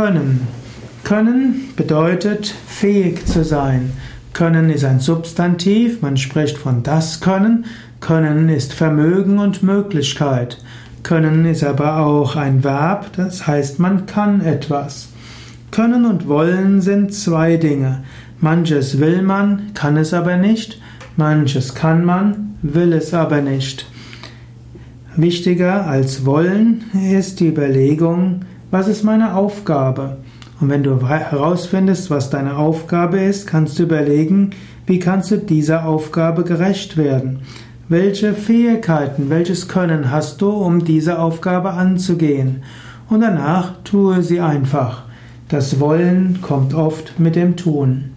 Können. Können bedeutet fähig zu sein. Können ist ein Substantiv, man spricht von das Können. Können ist Vermögen und Möglichkeit. Können ist aber auch ein Verb, das heißt, man kann etwas. Können und wollen sind zwei Dinge. Manches will man, kann es aber nicht. Manches kann man, will es aber nicht. Wichtiger als wollen ist die Überlegung, was ist meine Aufgabe? Und wenn du herausfindest, was deine Aufgabe ist, kannst du überlegen, wie kannst du dieser Aufgabe gerecht werden? Welche Fähigkeiten, welches Können hast du, um diese Aufgabe anzugehen? Und danach tue sie einfach. Das Wollen kommt oft mit dem Tun.